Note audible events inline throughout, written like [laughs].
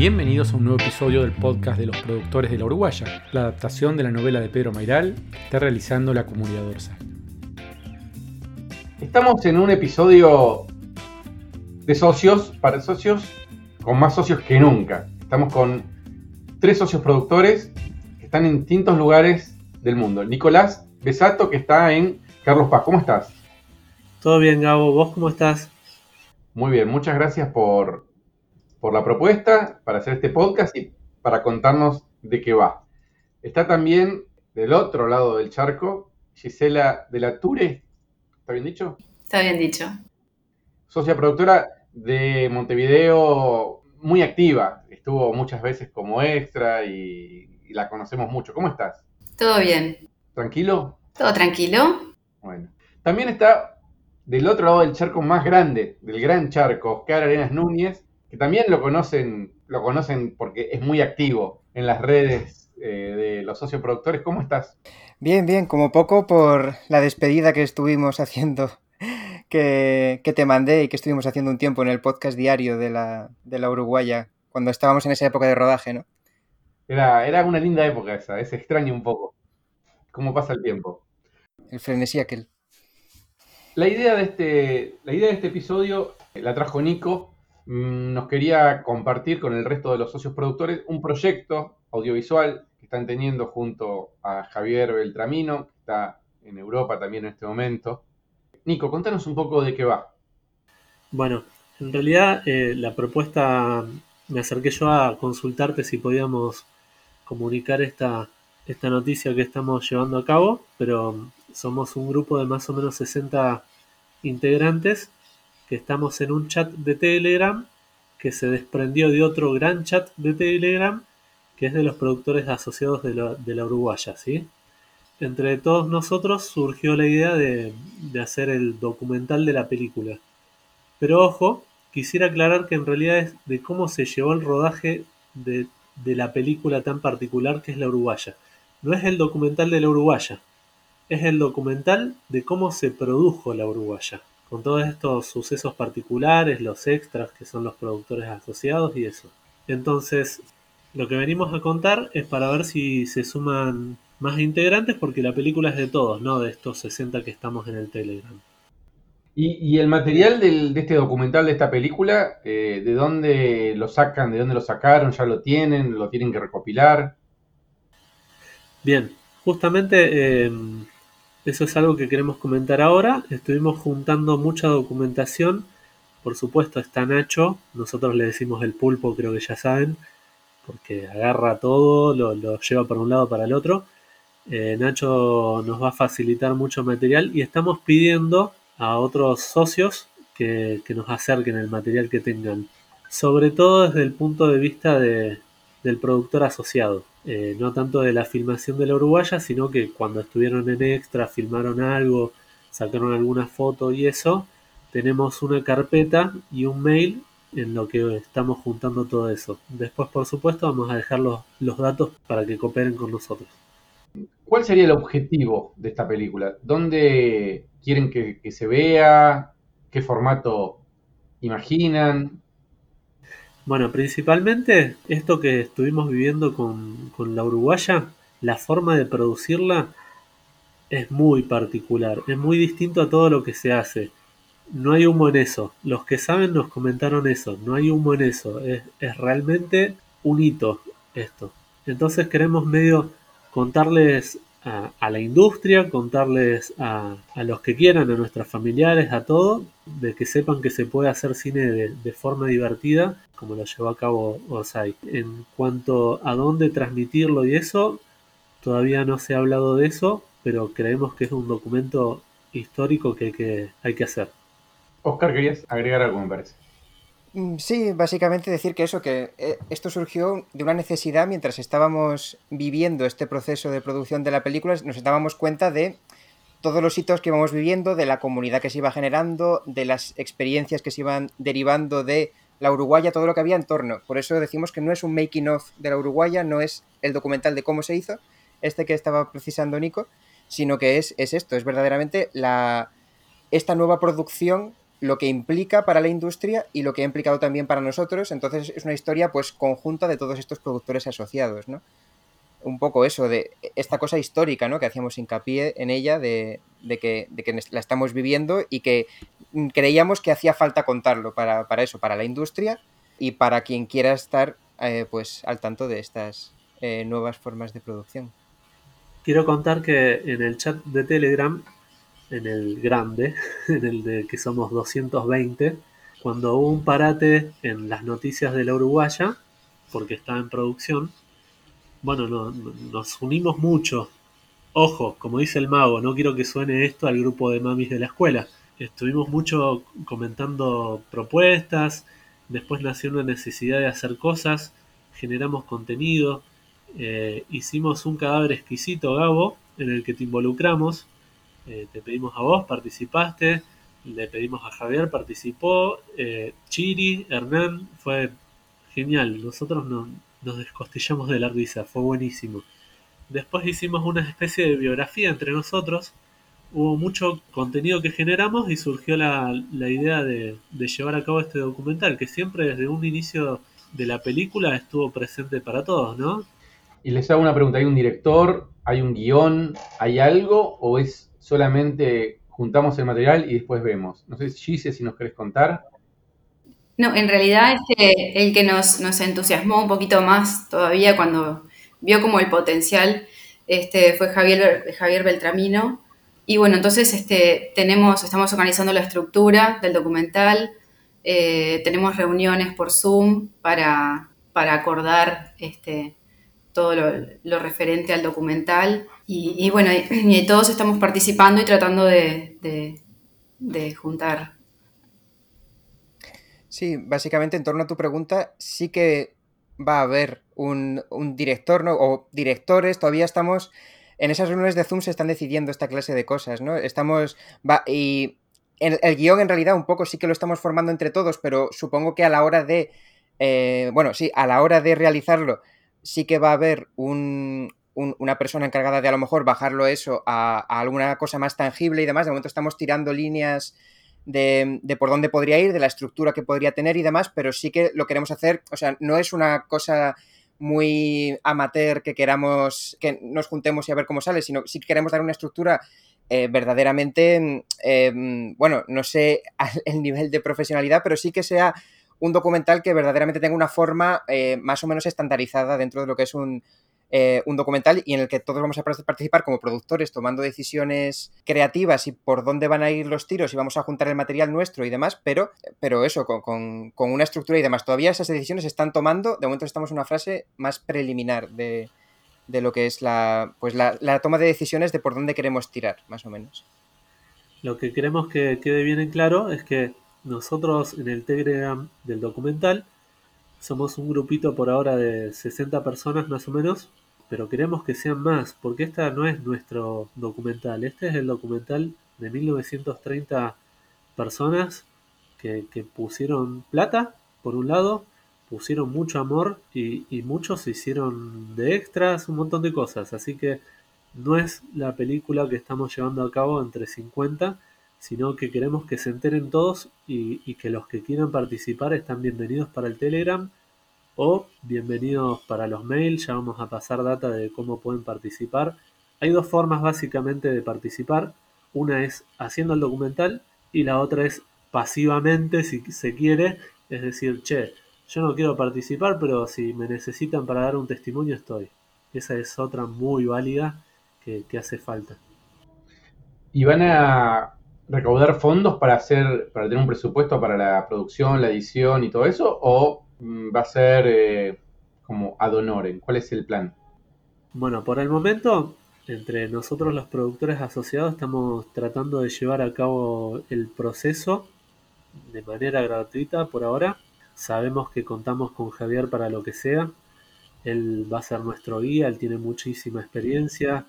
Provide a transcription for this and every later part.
Bienvenidos a un nuevo episodio del podcast de los productores de la Uruguaya, la adaptación de la novela de Pedro Mairal que está realizando la comunidad Dorsa. Estamos en un episodio de socios, para socios, con más socios que nunca. Estamos con tres socios productores que están en distintos lugares del mundo. Nicolás Besato, que está en Carlos Paz. ¿Cómo estás? Todo bien, Gabo. ¿Vos cómo estás? Muy bien, muchas gracias por, por la propuesta para hacer este podcast y para contarnos de qué va. Está también del otro lado del charco Gisela de la Ture. ¿Está bien dicho? Está bien dicho. Socia productora de Montevideo, muy activa. Estuvo muchas veces como extra y, y la conocemos mucho. ¿Cómo estás? Todo bien. ¿Tranquilo? Todo tranquilo. Bueno. También está del otro lado del charco más grande, del gran charco, Oscar Arenas Núñez, que también lo conocen, lo conocen porque es muy activo en las redes eh, de los socioproductores. ¿Cómo estás? Bien, bien, como poco por la despedida que estuvimos haciendo, que, que te mandé y que estuvimos haciendo un tiempo en el podcast diario de la, de la Uruguaya, cuando estábamos en esa época de rodaje, ¿no? Era, era una linda época esa, es extraño un poco cómo pasa el tiempo. El frenesí aquel. La idea de este, la idea de este episodio la trajo Nico. Mm, Nos quería compartir con el resto de los socios productores un proyecto audiovisual que están teniendo junto a Javier Beltramino, que está en Europa también en este momento. Nico, contanos un poco de qué va. Bueno, en realidad eh, la propuesta me acerqué yo a consultarte si podíamos comunicar esta, esta noticia que estamos llevando a cabo, pero somos un grupo de más o menos 60 integrantes que estamos en un chat de Telegram que se desprendió de otro gran chat de Telegram que es de los productores asociados de la, Uruguaya, ¿sí? Entre todos nosotros surgió la idea de, hacer el documental de la película. Pero ojo, quisiera aclarar que en realidad es de cómo se llevó el rodaje de la película tan particular que es la Uruguaya. No es el documental de la Uruguaya, es el documental de cómo se produjo la Uruguaya, con todos estos sucesos particulares, los extras que son los productores asociados y eso. Entonces, lo que venimos a contar es para ver si se suman más integrantes, porque la película es de todos, no de estos 60 que estamos en el Telegram. Y, y el material del- de este documental, de esta película, eh, ¿de dónde lo sacan? ¿De dónde lo sacaron? ¿Ya lo tienen? ¿Lo tienen que recopilar? Bien, justamente eh, eso es algo que queremos comentar ahora. Estuvimos juntando mucha documentación. Por supuesto está Nacho, nosotros le decimos el pulpo, creo que ya saben, porque agarra todo, lo, lo lleva para un lado para el otro. Eh, Nacho nos va a facilitar mucho material y estamos pidiendo a otros socios que, que nos acerquen el material que tengan, sobre todo desde el punto de vista de- del productor asociado. Eh, no tanto de la filmación de la Uruguaya, sino que cuando estuvieron en extra, filmaron algo, sacaron alguna foto y eso, tenemos una carpeta y un mail en lo que estamos juntando todo eso. Después, por supuesto, vamos a dejar los, los datos para que cooperen con nosotros. ¿Cuál sería el objetivo de esta película? ¿Dónde quieren que, que se vea? ¿Qué formato imaginan? Bueno, principalmente esto que estuvimos viviendo con, con la Uruguaya, la forma de producirla es muy particular, es muy distinto a todo lo que se hace. No hay humo en eso. Los que saben nos comentaron eso. No hay humo en eso. Es, es realmente un hito esto. Entonces queremos medio contarles a, a la industria, contarles a, a los que quieran, a nuestros familiares, a todo, de que sepan que se puede hacer cine de, de forma divertida, como lo llevó a cabo Orsay. En cuanto a dónde transmitirlo y eso, todavía no se ha hablado de eso, pero creemos que es un documento histórico que hay que, hay que hacer. Oscar, querías agregar algo, me parece. Mm, Sí, básicamente decir que eso, que eh, esto surgió de una necesidad mientras estábamos viviendo este proceso de producción de la película, nos dábamos cuenta de todos los hitos que íbamos viviendo, de la comunidad que se iba generando, de las experiencias que se iban derivando de la Uruguaya, todo lo que había en torno. Por eso decimos que no es un making of de la Uruguaya, no es el documental de cómo se hizo, este que estaba precisando Nico, sino que es, es esto, es verdaderamente la, esta nueva producción lo que implica para la industria y lo que ha implicado también para nosotros. Entonces es una historia pues conjunta de todos estos productores asociados, ¿no? Un poco eso, de esta cosa histórica, ¿no? Que hacíamos hincapié en ella, de, que, la estamos viviendo y que creíamos que hacía falta contarlo para, eso, para la industria y para quien quiera estar eh, pues al tanto de estas eh, nuevas formas de producción. Quiero contar que en el chat de Telegram en el grande, [laughs] en el de que somos 220, cuando hubo un parate en las noticias de la Uruguaya, porque estaba en producción, bueno, no, nos unimos mucho. Ojo, como dice el mago, no quiero que suene esto al grupo de mamis de la escuela. Estuvimos mucho comentando propuestas, después nació una necesidad de hacer cosas, generamos contenido, eh, hicimos un cadáver exquisito, Gabo, en el que te involucramos, eh, te pedimos a vos, participaste, le pedimos a Javier, participó, eh, Chiri, Hernán, fue genial, nosotros nos descostillamos de la risa, fue buenísimo. Después hicimos una especie de biografía entre nosotros, hubo mucho contenido que generamos y surgió la, idea de, de, llevar a cabo este documental, que siempre desde un inicio de la película estuvo presente para todos, ¿no? Y les hago una pregunta, ¿hay un director, hay un guion, hay algo o es solamente juntamos el material y después vemos. No sé, Gise, si nos querés contar. No, en realidad el que nos, entusiasmó un poquito más todavía cuando vio como el potencial este, fue Javier, Beltramino. Y bueno, entonces este, tenemos, estamos organizando la estructura del documental, eh, tenemos reuniones por Zoom para, para acordar este, todo lo, referente al documental. Y, bueno, y, todos estamos participando y tratando de, juntar. Sí, básicamente en torno a tu pregunta, sí que va a haber un, director ¿no? o directores, todavía estamos en esas reuniones de Zoom se están decidiendo esta clase de cosas, ¿no? Estamos, va, y el, el, guion en realidad un poco sí que lo estamos formando entre todos, pero supongo que a la hora de, eh, bueno, sí, a la hora de realizarlo sí que va a haber una persona encargada de a lo mejor bajarlo eso a, alguna cosa más tangible y demás. De momento estamos tirando líneas de, por dónde podría ir, de la estructura que podría tener y demás, pero sí que lo queremos hacer, o sea, no es una cosa muy amateur que queramos que nos juntemos y a ver cómo sale, sino sí que queremos dar una estructura eh, verdaderamente, em, bueno, no sé [laughs] el nivel de profesionalidad, pero sí que sea un documental que verdaderamente tenga una forma eh, más o menos estandarizada dentro de lo que es un, eh, un documental y en el que todos vamos a participar como productores tomando decisiones creativas y por dónde van a ir los tiros y vamos a juntar el material nuestro y demás, pero, pero eso, con, una estructura y demás. Todavía esas decisiones se están tomando, de momento estamos en una frase más preliminar de, lo que es la, pues la, la, toma de decisiones de por dónde queremos tirar, más o menos. Lo que queremos que quede bien en claro es que nosotros en el Telegram del documental somos un grupito por ahora de 60 personas más o menos, pero queremos que sean más, porque esta no es nuestro documental, este es el documental de 1930 personas que, pusieron plata, por un lado, pusieron mucho amor y, y muchos se hicieron de extras, un montón de cosas, así que no es la película que estamos llevando a cabo entre 50 sino que queremos que se enteren todos y, que los que quieran participar están bienvenidos para el Telegram o bienvenidos para los mails, ya vamos a pasar data de cómo pueden participar. Hay dos formas básicamente de participar, una es haciendo el documental y la otra es pasivamente si se quiere, es decir, che, yo no quiero participar, pero si me necesitan para dar un testimonio estoy. Esa es otra muy válida que, que hace falta. Y van a recaudar fondos para hacer, para tener un presupuesto para la producción, la edición y todo eso? ¿O mm, va a ser eh, como ad honorem? ¿Cuál es el plan? Bueno, por el momento, entre nosotros los productores asociados estamos tratando de llevar a cabo el proceso de manera gratuita por ahora. Sabemos que contamos con Javier para lo que sea. Él va a ser nuestro guía, él tiene muchísima experiencia,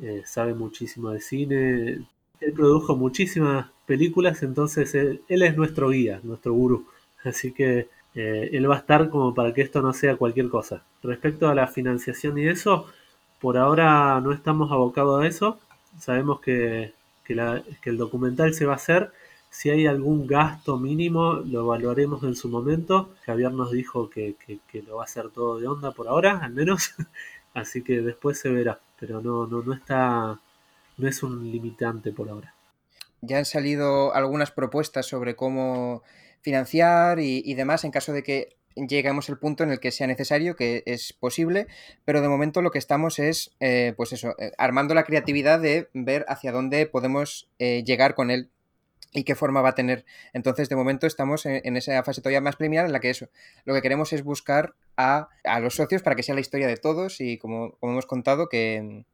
eh, sabe muchísimo de cine, él produjo muchísimas películas, entonces él, es nuestro guía, nuestro gurú. Así que eh, él va a estar como para que esto no sea cualquier cosa. Respecto a la financiación y eso, por ahora no estamos abocados a eso. Sabemos que, el documental se va a hacer Si hay algún gasto mínimo, lo evaluaremos en su momento. Javier nos dijo que, lo va a hacer todo de onda por ahora, al menos. [laughs] Así que después se verá. Pero no, no, no está. No es un limitante por ahora. Ya han salido algunas propuestas sobre cómo financiar y, demás en caso de que lleguemos al punto en el que sea necesario, que es posible, pero de momento lo que estamos es, eh, pues eso, eh, armando la creatividad de ver hacia dónde podemos eh, llegar con él y qué forma va a tener. Entonces, de momento estamos en, esa fase todavía más preliminar en la que eso, lo que queremos es buscar a, los socios para que sea la historia de todos y como, hemos contado, que,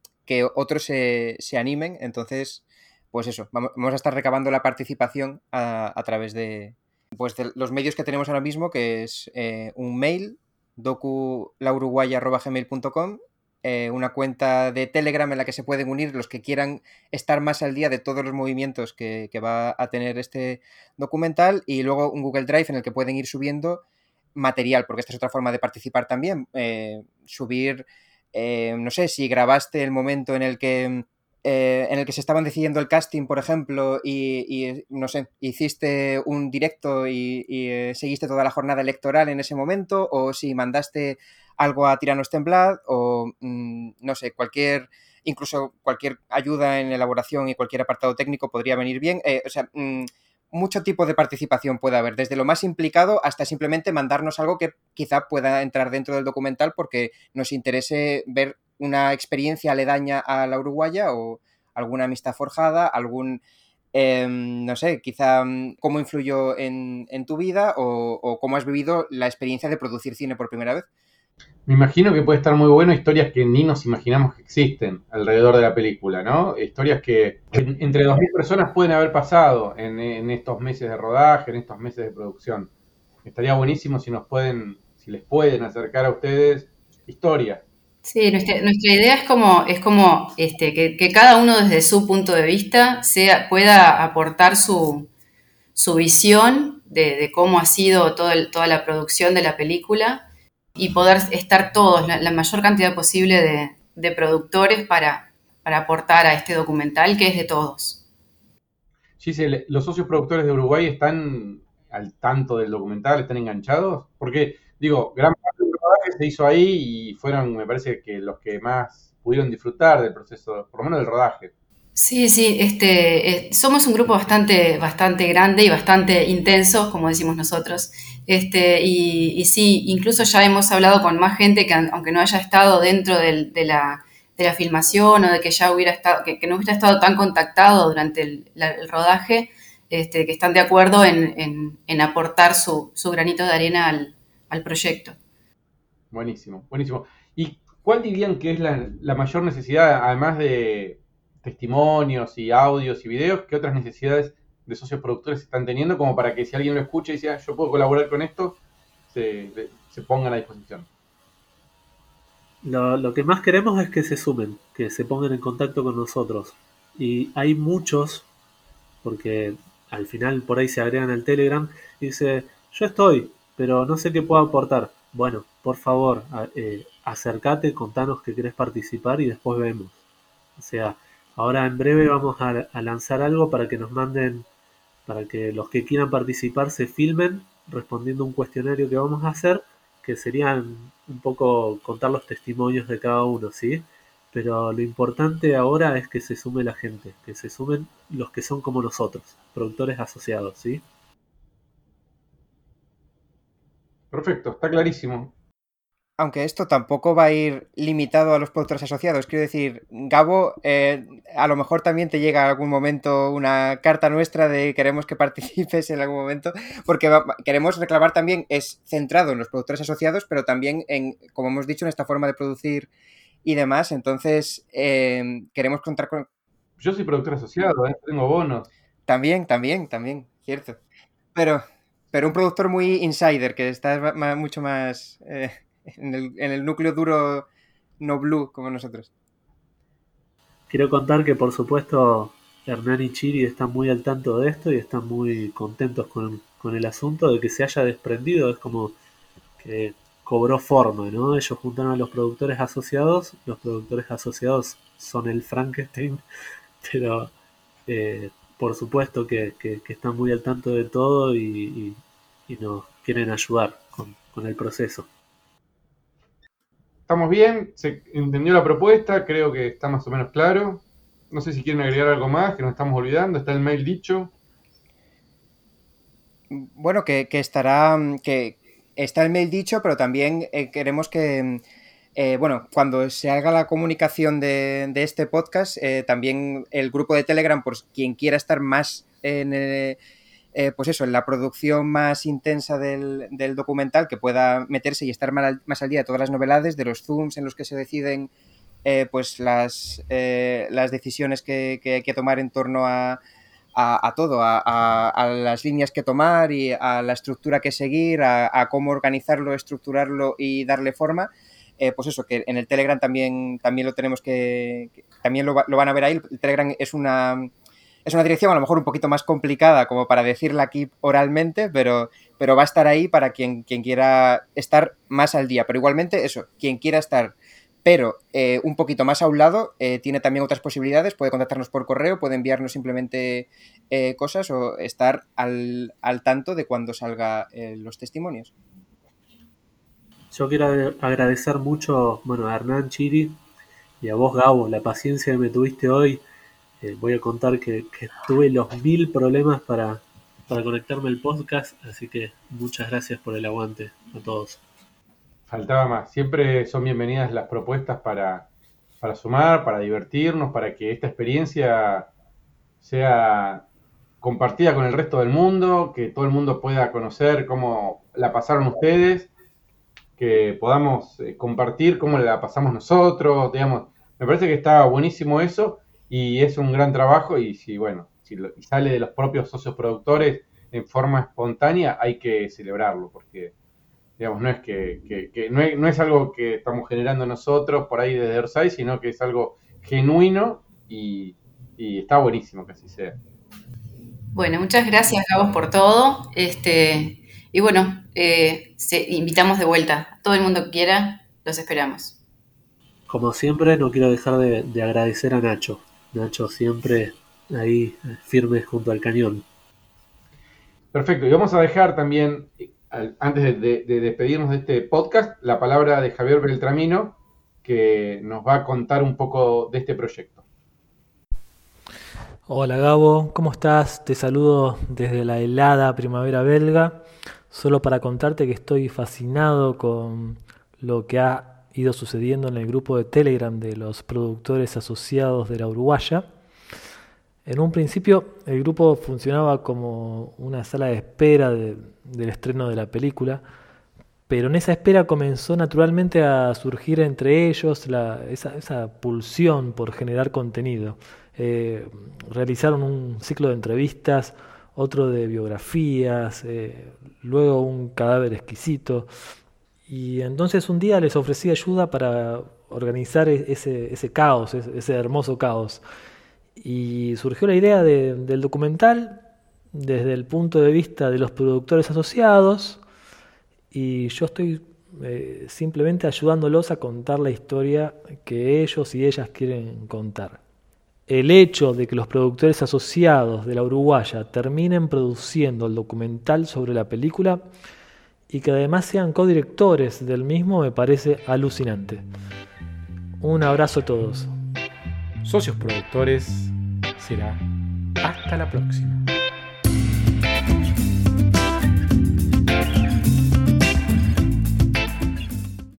otros se, animen. Entonces, pues eso, vamos, a estar recabando la participación a, través de, pues de los medios que tenemos ahora mismo, que es eh, un mail, doculauruguay.gmail.com eh, una cuenta de Telegram en la que se pueden unir los que quieran estar más al día de todos los movimientos que, va a tener este documental y luego un Google Drive en el que pueden ir subiendo material, porque esta es otra forma de participar también. Eh, subir, eh, no sé, si grabaste el momento en el que en el que se estaban decidiendo el casting, por ejemplo, y, no sé, hiciste un directo y, y, seguiste toda la jornada electoral en ese momento, o si mandaste algo a Tiranos Temblad o, mm, no sé, cualquier, incluso cualquier ayuda en elaboración y cualquier apartado técnico podría venir bien. Eh, o sea, mm, mucho tipo de participación puede haber, desde lo más implicado hasta simplemente mandarnos algo que quizá pueda entrar dentro del documental porque nos interese ver una experiencia aledaña a la uruguaya o alguna amistad forjada, algún, em, no sé, quizá mm, cómo influyó en, tu vida o, cómo has vivido la experiencia de producir cine por primera vez. Me imagino que puede estar muy bueno historias que ni nos imaginamos que existen alrededor de la película, ¿no? Historias que entre 2.000 personas pueden haber pasado en, estos meses de rodaje, en estos meses de producción. Estaría buenísimo si nos pueden, si les pueden acercar a ustedes historias. Sí, nuestra, idea es como, es como este, que, cada uno desde su punto de vista sea, pueda aportar su, visión de, cómo ha sido toda la producción de la película y poder estar todos, la, mayor cantidad posible de, productores para, para, aportar a este documental que es de todos. Giselle, ¿los socios productores de Uruguay están al tanto del documental, están enganchados? Porque, digo, gran parte del rodaje se hizo ahí y fueron, me parece que los que más pudieron disfrutar del proceso, por lo menos del rodaje. Sí, sí, este, eh, somos un grupo bastante, bastante grande y bastante intenso, como decimos nosotros. Este, y, sí, incluso ya hemos hablado con más gente que aunque no haya estado dentro de, la, filmación o de que ya hubiera estado, que, no hubiera estado tan contactado durante el, rodaje, este, que están de acuerdo en, aportar su, granito de arena al, proyecto. Buenísimo, buenísimo. ¿Y cuál dirían que es la mayor necesidad, además de testimonios y audios y videos, ¿qué otras necesidades de socios productores están teniendo como para que si alguien lo escucha y dice, ah, yo puedo colaborar con esto, se, pongan a disposición? Lo, que más queremos es que se sumen, que se pongan en contacto con nosotros. Y hay muchos, porque al final por ahí se agregan al Telegram y dice, yo estoy, pero no sé qué puedo aportar. Bueno, por favor, eh, acércate, contanos que querés participar y después vemos. O sea, Ahora en breve vamos a, lanzar algo para que nos manden, para que los que quieran participar se filmen respondiendo un cuestionario que vamos a hacer, que serían un poco contar los testimonios de cada uno, ¿sí? Pero lo importante ahora es que se sume la gente, que se sumen los que son como nosotros, productores asociados, ¿sí? Perfecto, está clarísimo aunque esto tampoco va a ir limitado a los productores asociados. Quiero decir, Gabo, eh, a lo mejor también te llega algún momento una carta nuestra de queremos que participes en algún momento, porque queremos reclamar también, es centrado en los productores asociados, pero también en, como hemos dicho, en esta forma de producir y demás. Entonces, eh, queremos contar con... Yo soy productor asociado, ¿eh? tengo bonos. También, también, también, cierto. Pero, pero un productor muy insider, que está mucho más en el, núcleo duro no blue como nosotros. Quiero contar que por supuesto Hernán y Chiri están muy al tanto de esto y están muy contentos con, el asunto de que se haya desprendido. Es como que cobró forma, ¿no? Ellos juntaron a los productores asociados. Los productores asociados son el Frankenstein, [laughs] pero eh, por supuesto que, están muy al tanto de todo y, nos quieren ayudar con, el proceso. Estamos bien, se entendió la propuesta, creo que está más o menos claro. No sé si quieren agregar algo más, que nos estamos olvidando, está el mail dicho. Bueno, que, estará, que está el mail dicho, pero también eh, queremos que, eh, bueno, cuando se haga la comunicación de, este podcast, eh, también el grupo de Telegram, por quien quiera estar más en, eh, pues eso, en la producción más intensa del, documental, que pueda meterse y estar más al, día de todas las novedades, de los zooms en los que se deciden pues las, las decisiones que, hay que tomar en torno a, todo, a, las líneas que tomar y a la estructura que seguir, a, cómo organizarlo, estructurarlo y darle forma. Eh, pues eso, que en el Telegram también, también lo tenemos que, también lo, van a ver ahí. El Telegram es una, es una dirección a lo mejor un poquito más complicada como para decirla aquí oralmente, pero, pero va a estar ahí para quien, quien quiera estar más al día. Pero igualmente, eso, quien quiera estar, pero eh, un poquito más a un lado, eh, tiene también otras posibilidades. Puede contactarnos por correo, puede enviarnos simplemente cosas o estar al, al tanto de cuando salgan los testimonios. Yo quiero agradecer mucho bueno, a Hernán Chiri y a vos, Gabo, la paciencia que me tuviste hoy. Eh, voy a contar que, tuve los mil problemas para, para conectarme al podcast, así que muchas gracias por el aguante a todos. Faltaba más. Siempre son bienvenidas las propuestas para, para sumar, para divertirnos, para que esta experiencia sea compartida con el resto del mundo, que todo el mundo pueda conocer cómo la pasaron ustedes que podamos eh, compartir cómo la pasamos nosotros, digamos, me parece que está buenísimo eso y es un gran trabajo y si, bueno, si sale de los propios socios productores en forma espontánea, hay que celebrarlo, porque, digamos, no es que, no, es, algo que estamos generando nosotros por ahí desde Orsay, sino que es algo genuino y, y está buenísimo que así sea. Bueno, muchas gracias, Gabos, por todo. Este, y bueno, eh, invitamos de vuelta. A todo el mundo que quiera, los esperamos. Como siempre, no quiero dejar de, agradecer a Nacho. Nacho siempre ahí firme junto al cañón. Perfecto, y vamos a dejar también, antes de, despedirnos de este podcast, la palabra de Javier Beltramino, que nos va a contar un poco de este proyecto. Hola Gabo, ¿cómo estás? Te saludo desde la helada primavera belga. Solo para contarte que estoy fascinado con lo que ha ido sucediendo en el grupo de Telegram de los productores asociados de la Uruguaya. En un principio el grupo funcionaba como una sala de espera del estreno de la película, pero en esa espera comenzó naturalmente a surgir entre ellos esa, pulsión por generar contenido. Eh, realizaron un ciclo de entrevistas otro de biografías, eh, luego un cadáver exquisito. Y entonces un día les ofrecí ayuda para organizar e-, ese, caos, ese, hermoso caos. Y surgió la idea del documental desde el punto de vista de los productores asociados y yo estoy eh, simplemente ayudándolos a contar la historia que ellos y ellas quieren contar el hecho de que los productores asociados de la Uruguaya terminen produciendo el documental sobre la película y que además sean codirectores del mismo me parece alucinante. Un abrazo a todos. Socios productores será hasta la próxima.